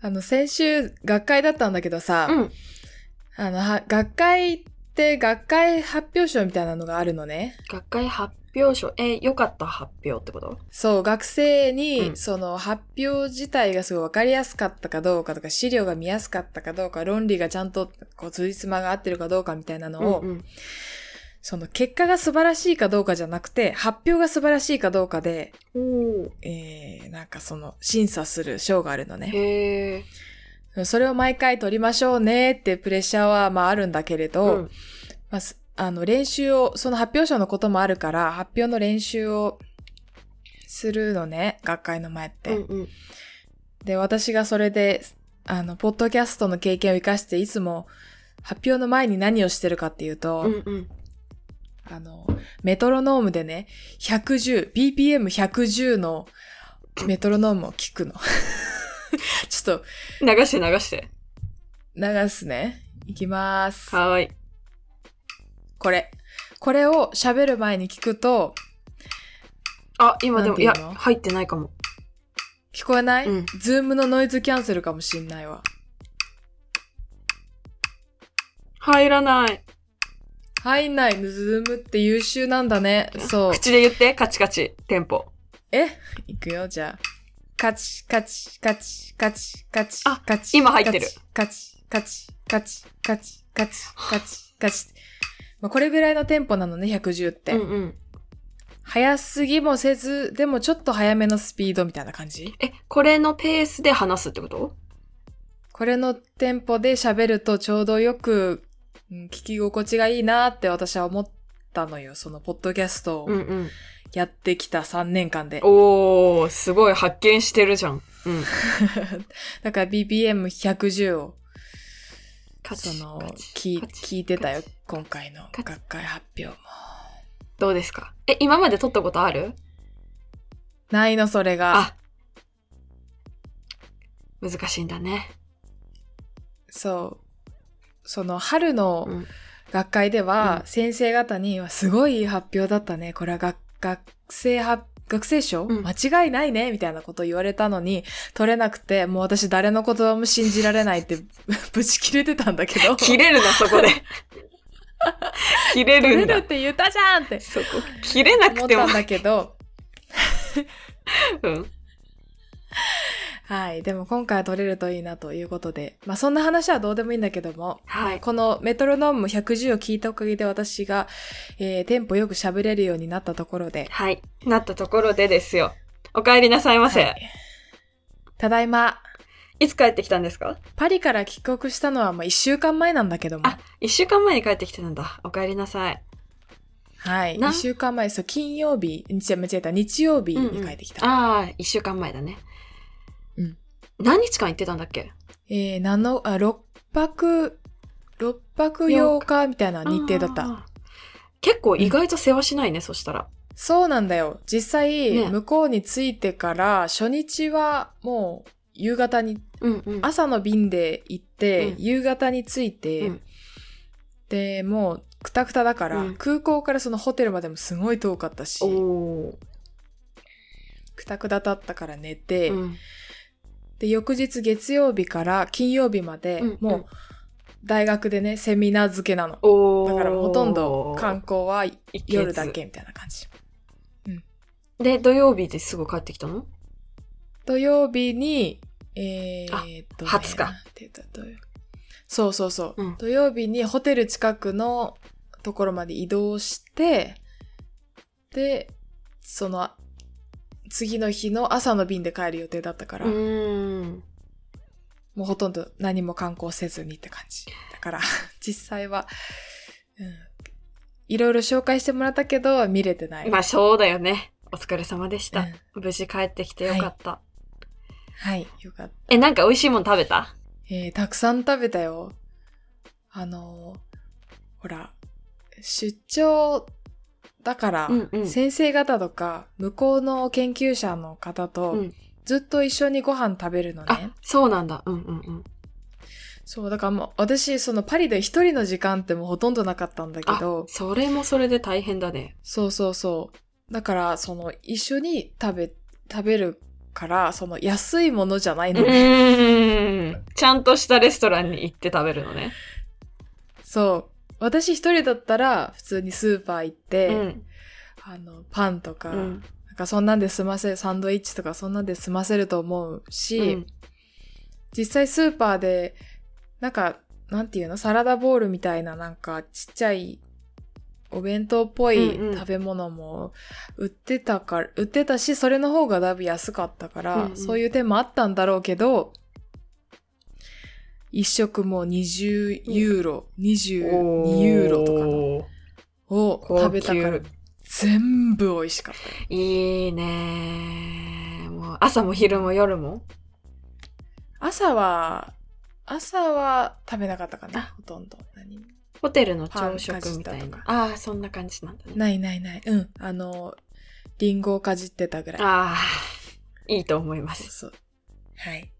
あの、先週、学会だったんだけどさ、うん。あの、は学会って学会発表書みたいなのがあるのね。学会発表書。え、良かった発表ってこと？そう、学生に、うんその発表自体がすごい分かりやすかったかどうかとか、資料が見やすかったかどうか、論理がちゃんと、こう、つじつまが合ってるかどうかみたいなのを、うんうんその結果が素晴らしいかどうかじゃなくて、発表が素晴らしいかどうかで、えー、なんかその、審査する賞があるのね。それを毎回取りましょうねってプレッシャーはまああるんだけれど、うんまあす、あの練習を、その発表書のこともあるから、発表の練習をするのね、学会の前って。うんうん。で、私がそれで、あの、ポッドキャストの経験を生かして、いつも発表の前に何をしてるかっていうと、うんうん。あの、メトロノームでね、110、BPM110 のメトロノームを聞くの。ちょっと、流して流して。流すね。いきます。はーい。これ。これを喋る前に聞くと、あ、今でも、いや入ってないかも。聞こえない、うん Zoom のノイズキャンセルかもしんないわ。入らない。入んない。 Zoom って優秀なんだね。そう。口で言って、カチカチ、テンポ。え？いくよ、じゃあ。カチ、カチ、カチ、カチ、カチ、あカチ。今入ってるカチ、カチ、カチ、カチ、カチ、カチ、カチ。まあ、これぐらいのテンポなのね、110って。うんうん。早すぎもせず、でもちょっと早めのスピードみたいな感じ？え、これのペースで話すってこと？これのテンポで喋るとちょうどよく、うん聞き心地がいいなって私は思ったのよ。そのポッドキャストをうんうん。やってきた3年間で。おー、すごい発見してるじゃん。うん。だから BPM110 をカその聞聞いてたよ今回の学会発表もどうですか？え、今まで撮ったことある？ないのそれがあ。難しいんだね。そうその春のうん。学会ではうん。先生方にはすごいいい発表だったね。これは学学生発学生賞、うん。間違いないね。みたいなこと言われたのに取れなくてもう私誰の言葉も信じられないって ぶち切れてたんだけど。切れるな、そこで。切れ取るんだ。れるって言ったじゃんって。そこ、切れなくも。思ってたん。だけど。うん。はい。でも今回は取れるといいなということで。まあそんな話はどうでもいいんだけども、はい。このメトロノーム110を聞いたおかげで私が、えー、テンポよく喋れるようになったところで。はい。なったところでですよ。お帰りなさいませ。はいただいま、い、つ帰ってきたんですか？パリから帰国したのはまあ1週間前なんだけども。あ、一週間前に帰ってきてたんだ。お帰りなさい。はい。な1週間前、そう、金曜日、日間違えた、日曜日に帰ってきた。ああ、一週間前だね。うん。何日間行ってたんだっけ？えー、7、あ、6泊、6泊8日みたいな日程だった。結構意外と世話しないね、そしたら。そうなんだよ。実際、ね向こうに着いてから、初日はもう夕方に、うんうん。朝の便で行って、うん夕方に着いて、うんで、もうくたくただから、うん空港からそのホテルまでもすごい遠かったし。くたくただったから寝て、うんで、翌日月曜日から金曜日まで、うんもう大学でね、セミナー付けなの。だからほとんど観光は夜だけみたいな感じ。で、土曜日ですぐ帰ってきたの？土曜日に、えー、あっと、ね、20日。そうそうそう、うん。土曜日にホテル近くのところまで移動して、で、その、次の日の朝の便で帰る予定だったから、うーん。もうほとんど何も観光せずにって感じ。だから、実際は、うん、いろいろ紹介してもらったけど、見れてない。まあ、そうだよね。お疲れ様でした。うん無事帰ってきてよかった。はい、よかった。え、なんか美味しいもん食べた？えーたくさん食べたよ。あのーほら、出張だから、うんうん先生方とか、向こうの研究者の方と、うんずっと一緒にご飯食べるのねあ。、そうなんだ。うんうんうん。そう、だからもう、私、そのパリで一人の時間ってもうほとんどなかったんだけあど、、それもそれで大変だね。そうそうそう。だから、その、一緒に食べ、食べるから、その、安いものじゃないうのね。ーちゃんとしたレストランに行って食べるのね。そう。私一人だったら、普通にスーパー行って、うん。あの、パンとか、うん。なんかそんなんで済ませる、サンドイッチとかそんなんで済ませると思うし、うん実際スーパーで、なんか、なんていうのサラダボールみたいななんかちっちゃいお弁当っぽいうんうん食べ物も売ってたから、売ってたし、それの方がだいぶ安かったから、うんうんそういう点もあったんだろうけど、一食もう20ユーロ、22ユーロとかを食べたから全部美味しかったよ。いいねもう朝も昼も夜も？朝は、朝は食べなかったかあな、ほとんど。何？もホテルの朝食みたいな。ああ、そんな感じなんだね。ないないない。うん。あの、リンゴをかじってたぐらい。ああ、いいと思います。そう。はい。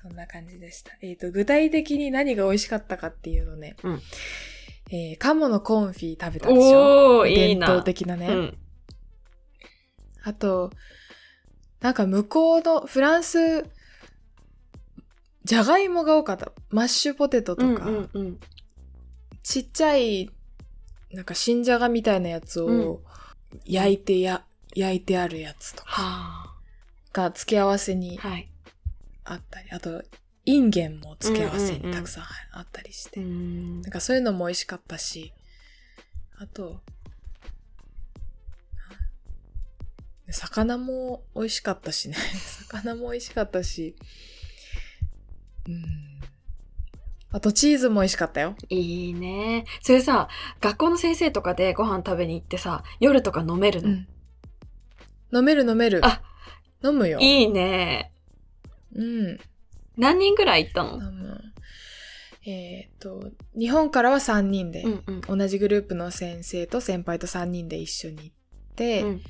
そんな感じでした。えっ、と、具体的に何が美味しかったかっていうのね。うんえー、鴨のコンフィ食べたでしょ？伝な。統的なね。うん。あと、なんか向こうのフランス、じゃがいもが多かった。マッシュポテトとか、うんうんうん。ちっちゃい、なんか新じゃがみたいなやつうんを焼いてや、焼いてあるやつとかはが付け合わせにあ。ったり、あと、インゲンも付け合わせうんうんうんにたくさんあったりして、うんなんかそういうのも美味しかったし、あと、魚も美味しかったしね。魚も美味しかったし、うん。あとチーズも美味しかったよ。いいね。それさ、学校の先生とかでご飯食べに行ってさ、夜とか飲めるの、うん。飲める飲める。あ飲むよ。いいね。うん。何人ぐらい行ったの？飲む。えっ、と、日本からは3人で、うんうん。同じグループの先生と先輩と3人で一緒に行って、うん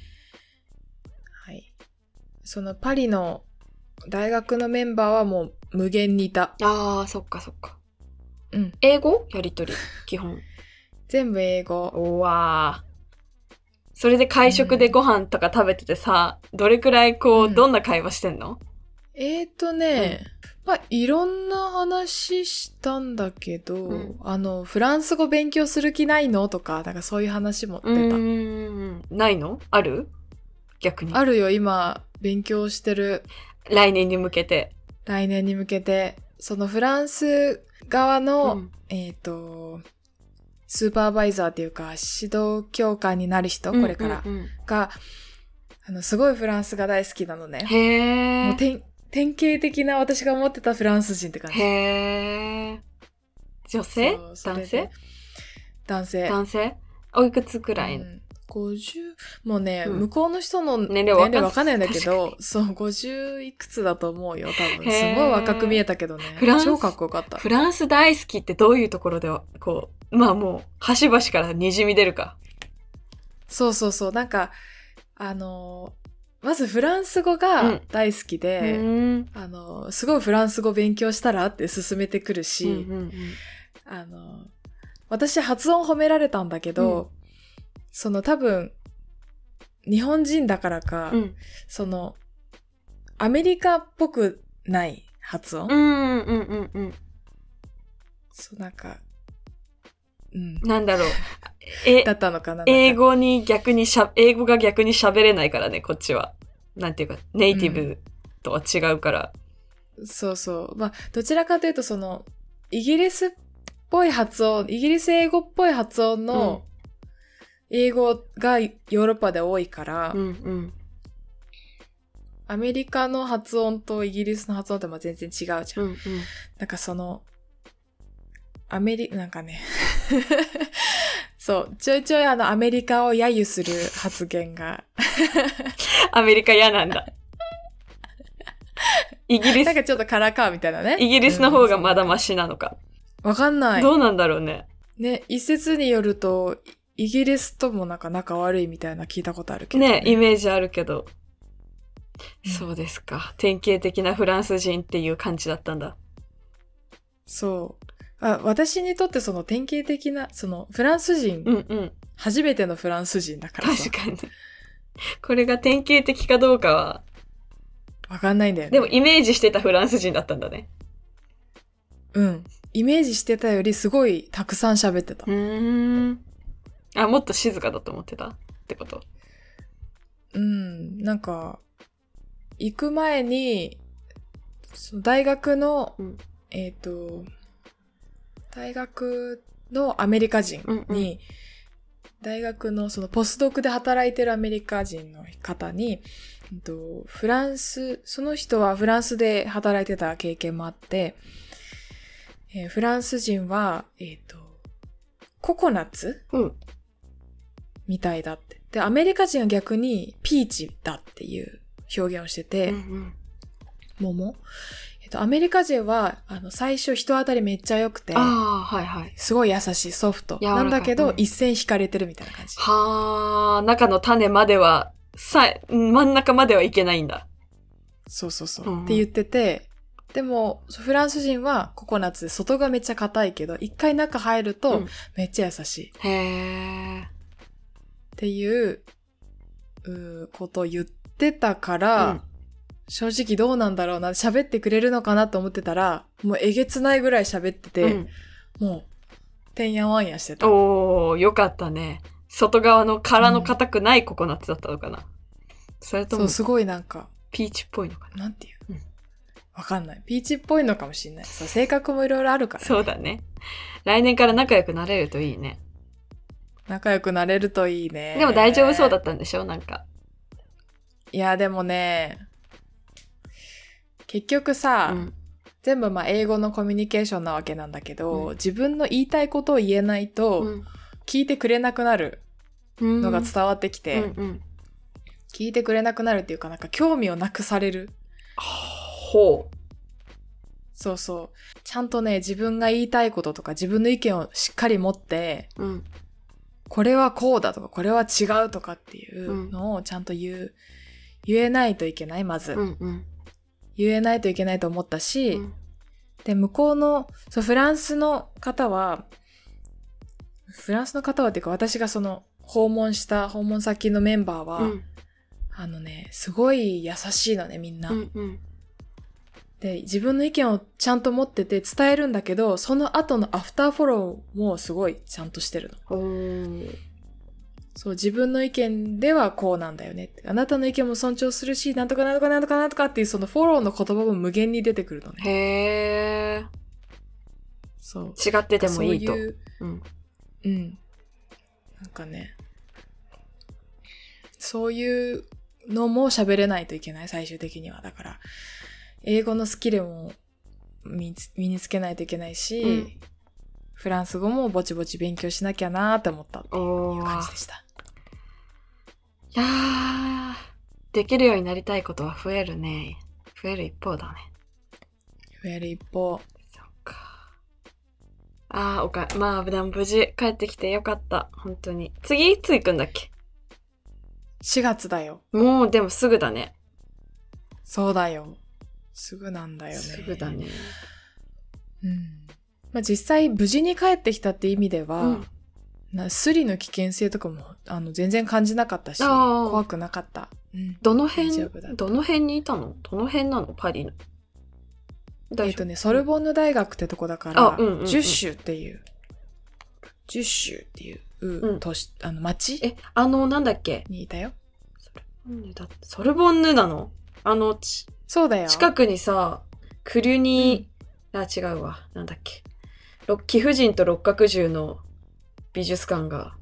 はい。そのパリの大学のメンバーはもう無限にいた。ああ、そっかそっか。うん。英語？やりとり、基本。全部英語。おわーそれで会食でご飯とか食べててさ、どれくらいこう、うんどんな会話してんの？えーとね、まあ、いろんな話したんだけど、うんあの、フランス語勉強する気ないの？とか、なんかそういう話も出うた。ーん。ないの？ある？逆に。あるよ、今、勉強してる。来年に向けて。来年に向けて、そのフランス側の、うんえっ、と、スーパーバイザーっていうか、指導教官になる人、これから、うんうんうんが、あの、すごいフランスが大好きなのね。へー。もう典典型的な私が思ってたフランス人って感じ。へー。女性？男性？男性。男性？おいくつくらい、うん50もうね、うん向こうの人の年年齢わかんないんだけ確ど、そう、50いくつだと思うよ、多分。すごい若く見えたけどね超かっこよかった。フランス大好きってどういうところでは、こう、まあもう、端々から滲み出るか。そうそうそう。なんか、あのーまずフランス語うがん大好きで、うんあのーすごいフランス語勉強したらって勧めてくるし、うんうんあのー私発音褒められたんだけど、その多分、日本人だからか、うん。その、アメリカっぽくない発音、うんうんうんうん。そう、なんか、うん。なんだろう。えだ、ったのかな英語に逆にしゃ、英語が逆に喋れないからね、こっちは。なんていうか、ネイティブとは違うから。そうそう。まあ、どちらかというと、その、イギリスっぽい発音、イギリス英語っぽい発音の英語がヨーロッパで多いから、うんうん。アメリカの発音とイギリスの発音ってまあ全然違うじゃん。うんうん。なんかその、アメリ、なんかね、そう、ちょいちょいあのアメリカを揶揄する発言が、アメリカ嫌なんだ。イギリス、なんかちょっとからかうみたいなね。イギリスの方がまだうんマシなのか。わかんない。どうなんだろうね。ね、一説によると、イギリスともなんか仲悪いみたいな聞いたことあるけど、ね、イメージあるけど。うんそうですか。典型的なフランス人っていう感じだったんだ。そう。あ私にとってその典型的な、そのフランス人、うんうん。初めてのフランス人だからさ確、かに。これが典型的かどうかは、わかんないんだよね。でもイメージしてたフランス人だったんだね。うん。イメージしてたよりすごいたくさん喋ってた。うーん。あ、もっと静かだと思ってた？ってこと？うん。なんか、行く前に、その大学の、うんえっ、と、大学のアメリカ人に、うんうん大学のそのポスドクで働いてるアメリカ人の方に、うんとフランス、その人はフランスで働いてた経験もあって、えーフランス人は、えっ、と、ココナッツうん。みたいだって。で、アメリカ人は逆にピーチだっていう表現をしてて、うん桃。えっと、アメリカ人は、あの、最初人当たりめっちゃ良くて、ああ、はいはい。すごい優しい、ソフト。ないんだけど、うん一線引かれてるみたいな感じ。はあ、中の種までは、さ、真ん中まではいけないんだ。そうそうそう。うんうんって言ってて、でも、フランス人はココナッツで外がめっちゃ硬いけど、一回中入るうとんめっちゃ優しいっへえ。ていう、うーことを言ってたから、うん正直どうなんだろうな、喋ってくれるのかなと思ってたら、もうえげつないぐらい喋ってて、うんもう、てんやわんやしてた。おー、よかったね。外側の殻の硬くないココナッツだったのかな。それともそう、すごいなんか、ピーチっぽいのかな。なんていう？うんわかんない。ピーチっぽいのかもしれない。そう、性格もいろいろあるから、ね。そうだね。来年から仲良くなれるといいね。仲良くなれるといいね。でも大丈夫そうだったんでしょ？なんか。いや、でもね、結局さ、うん。全部まあ英語のコミュニケーションなわけなんだけど、うん自分の言いたいことを言えないと、聞いてくれなくなるうん。のが伝わってきて、うんうん。聞いてくれなくなるっていうか、なんか興味をなくされる。ほそうそう。ちゃんとね、自分が言いたいこととか自分の意見をしっかり持って、う。うん。これはこうだとか、これは違うとかっていうのをちゃんと言う、言えないといけない、まず。うんうん。言えないといけないと思ったし、うんで、向こうの、そう、フランスの方は、フランスの方はっていうか、私がその、訪問した訪問先のメンバーは、うんあのね、すごい優しいのね、みんな。うんうん。で、自分の意見をちゃんと持ってて伝えるんだけど、その後のアフターフォローもすごいちゃんとしてるの。そう、自分の意見ではこうなんだよねって。あなたの意見も尊重するし、なんとかなんとかなんとかなんとかっていうそのフォローの言葉も無限に出てくるのね。へー。そう。違っててもいいと。そういう、うん。うん。なんかね、そういうのも喋れないといけない、最終的には。だから、英語のスキルも身につ身につけないといけないし、うんフランス語もぼちぼち勉強しなきゃなーって思ったっていう感じで。した。いやー、できるようになりたいことは増えるね。増える一方だね。増える一方、そっか。あー、おか、まあ、でも無事帰ってきてよかった。本当に。次いつ行くんだっけ？4月だよ。もう、でもすぐだね。そうだよ。すぐなんだよね。すぐだね。うん。まあ、実際無事に帰ってきたって意味では、うん。なスリの危険性とかもあの全然感じなかったし、あー怖くなかった。うん。どの辺大丈夫だ、どの辺にいたの？どの辺なの？パリの。えっ、とね、ソルボンヌ大学ってとこだから、あうんうんうんジュッシュっていう、ジュッシュっていう、うん都市、あの、町？え、あの、なんだっけ？にいたよ。ソルボンヌだソルボンヌなの？あの、ちそうだよ。近くにさ、クリュニー、あ、違うわ。なんだっけ？六貴婦人と六角獣の美術館が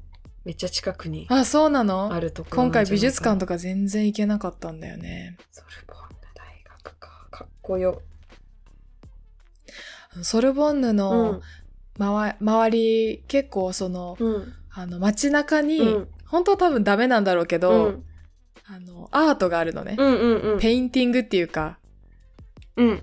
めっちゃ近くにあ、そうなの？あるところ今回美術館とか全然行けなかったんだよね。ソルボンヌ大学か。かっこよ。ソルボンヌうのん。周,、周り、結構その、うん。あの、街中に、うん本当は多分ダメなんだろうけうど、ん。あの、アートがあるのね。うんうんうん。ペインティングっていうか、うん。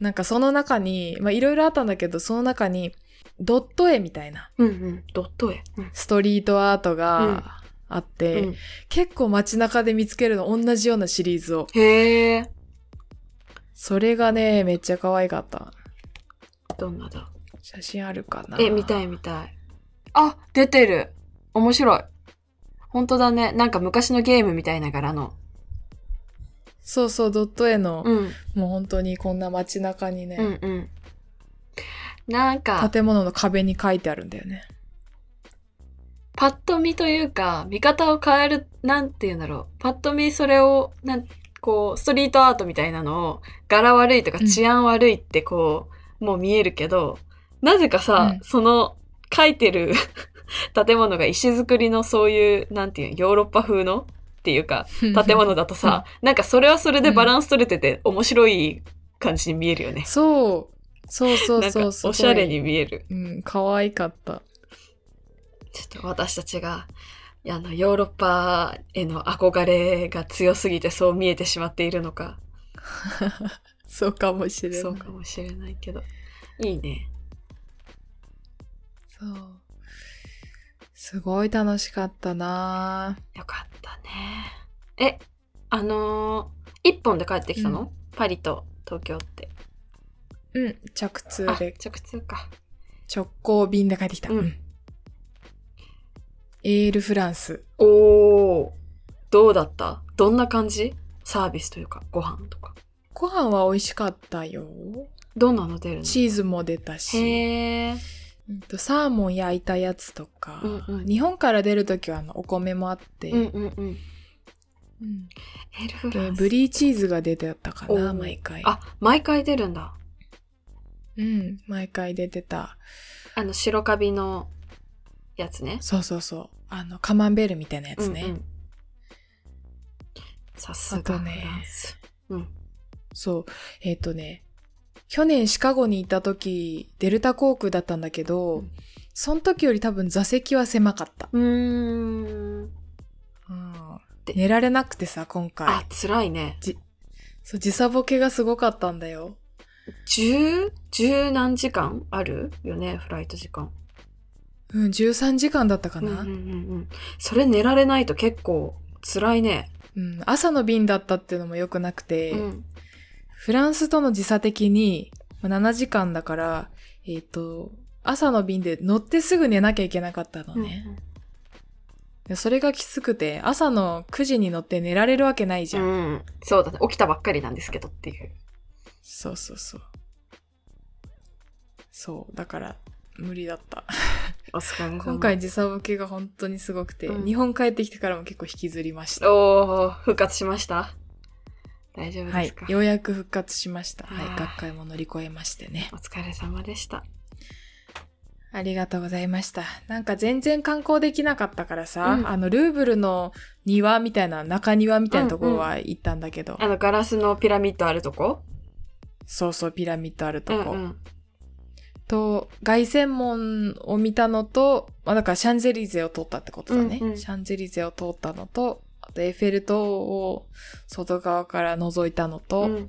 なんかその中に、まあいろいろあったんだけど、その中に、ドット絵みたいな、うんうん。ドット絵。うん。ストリートアートがあって、うん結構街中で見つけるの同じようなシリーズを。へえ。それがね、めっちゃ可愛かった。どんなだ？写真あるかな？え、見たい見たい。あ、出てる。面白い。本当だね。なんか昔のゲームみたいな柄の。そうそう、ドット絵の、うん。もう本当にこんな街中にね、うんうん。なんか、建物の壁に書いてあるんだよね。パッと見というか、見方を変える、なんて言うんだろう。パッと見それを、なん、こう、ストリートアートみたいなのを、柄悪いとかうん治安悪いってこう、もう見えるけど、なぜかさ、うんその、書いてる 建物が石造りのそういう、なんていうの、ヨーロッパ風のっていうか、建物だとさ、なんかそれはそれでバランス取れてて面白い感じに見えるよね。そう。そうそうそう。すごいおしゃれに。見える。うん、可愛かった。ちょっと私たちが、あの、ヨーロッパへの憧れが強すぎてそう見えてしまっているのか。そうかもしれない。そうかもしれないけど。いいね。そう。すごい楽しかったなよかったね。え、あのー一本で帰ってきたの、パリと東京って。うん、着通あ、で、直通か。直行便で帰ってきた。うんうんエールフランス。おー。どうだった？どんな感じ？サービスというか、ご飯とか。ご飯は美味しかったよ。どんなの出るの？チーズも出たし、へー。うんとサーモン焼いたやつとか、うんうん日本から出るときはあのお米もあって、うんうんうん。うん。ブリーチーズが出てたかな、毎回。あ、毎回出るんだ。うん、毎回出てた。あの、白カビのやつね。そうそうそう。あの、カマンベールみたいなやつね。うんうんさすがあとね。うん。そう。えっ、とね、去年シカゴに行った時、デルタ航空だったんだけど、うんその時より多分座席は狭かった。うーん。うんで寝られなくてさ、今回あ。、辛いね。そう、時差ボケがすごかったんだよ。十、十何時間あるよね、フライト時間。うん、13時間だったかな。うんうんうんうん。それ寝られないと結構辛いね。うん、朝の便だったっていうのも良くなくて、うん。フランスとの時差的にまあ7時間だから、えっ、と、朝の便で乗ってすぐ寝なきゃいけなかったのね。でそれがきつくて、朝の9時に乗って寝られるわけないじゃん。うん。そうだね。起きたばっかりなんですけどっていう。そうそうそう。そう、だから無理だった。今回時差ボケが本当にすごくて、うん日本帰ってきてからも結構引きずりました。おー、復活しました？大丈夫はいですか、、ようやく復活しました。はい学会も乗り越えましてね。お疲れ様でした。ありがとうございました。なんか全然観光できなかったからさ、うんあの、ルーブルの庭みたいな、中庭みたいなところは行ったんだけど、あの、ガラスのピラミッドあるとこ？そうそう、ピラミッドあるとこ。うんうん。と、凱旋門を見たのと、まあ、だからシャンゼリゼを通ったってことだね。うんうんシャンゼリゼを通ったのと、あとエッフェル塔を外側から覗いたのと、ううん、っ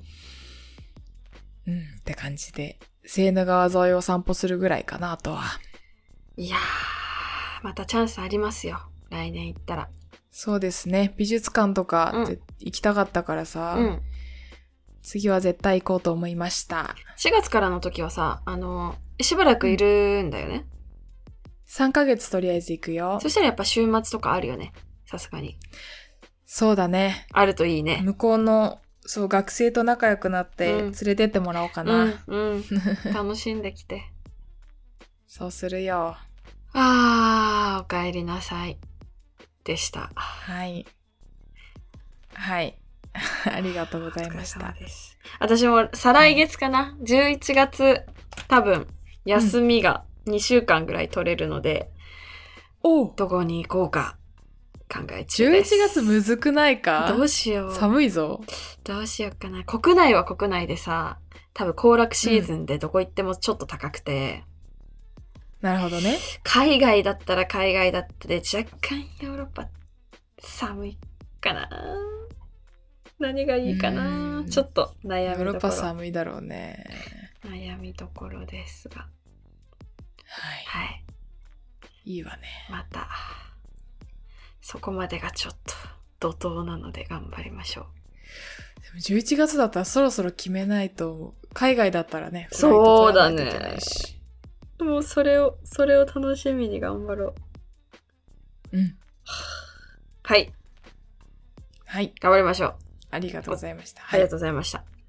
て感じで、セーヌ川沿いを散歩するぐらいかな、あとは。いやー、またチャンスありますよ。来年行ったら。そうですね。美術館とか行きたかったからさ、うん。次は絶対行こうと思いました。4月からの時はさ、あの、しばらくいるんだよね。3ヶ月とりあえず行くよそ。したらやっぱ週末とかあるよね。さすがに。そうだね。あるといいね。向こうの、そう、学生と仲良くなってうん連れてってもらおうかな。うん、うん。楽しんできて。そうするよ。あー、お帰りなさい。でした。はい。はい。ありがとうございました。私も再来月かな、11月多分休みが2週間ぐらい取れるので、おどこに行こうか考え中11です。月むずくないか？どうしよう。寒いぞ。どうしようかな。国内は国内でさ、多分行楽シーズンでどこ行ってもちょっと高くて、なるほどね。海外だったら海外だったで若干ヨーロッパ寒いかな。何がいいかうなんちょっと悩ヨーロッパ。寒いだろうね。悩みどころですが。はい。はい。いいわね。また、そこまでがちょっと怒涛なので頑張りましょう。でも11月だったらそろそろ決めないと、海外だったらね、そうだねもうそれを、それを楽しみに頑張ろう。うん。はい。はい。頑張りましょう。ありがとうございました。ありがとうございました。